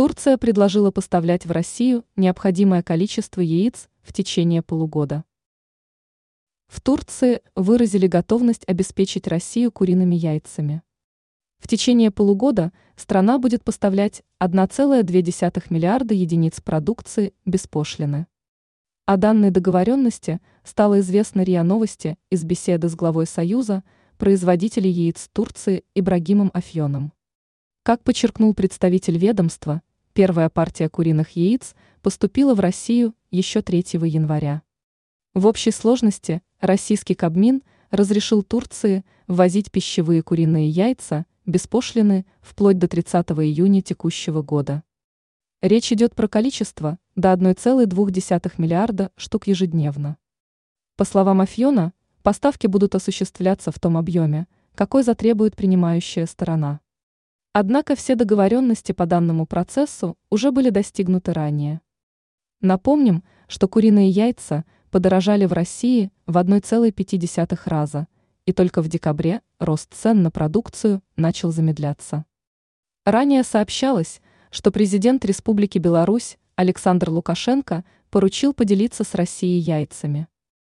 Турция предложила поставлять в Россию необходимое количество яиц в течение полугода. В Турции выразили готовность обеспечить Россию куриными яйцами. В течение полугода страна будет поставлять 1,2 миллиарда единиц продукции без пошлины. О данной договоренности стало известно РИА Новости из беседы с главой Союза производителей яиц Турции Ибрагимом Афьоном. Как подчеркнул представитель ведомства, первая партия куриных яиц поступила в Россию еще 3 января. В общей сложности российский Кабмин разрешил Турции ввозить пищевые куриные яйца без пошлины вплоть до 30 июня текущего года. Речь идет про количество до 1,2 миллиарда штук ежедневно. По словам Афьона, поставки будут осуществляться в том объеме, какой затребует принимающая сторона. Однако все договоренности по данному процессу уже были достигнуты ранее. Напомним, что куриные яйца подорожали в России в 1,5 раза, и только в декабре рост цен на продукцию начал замедляться. Ранее сообщалось, что президент Республики Беларусь Александр Лукашенко поручил поделиться с Россией яйцами.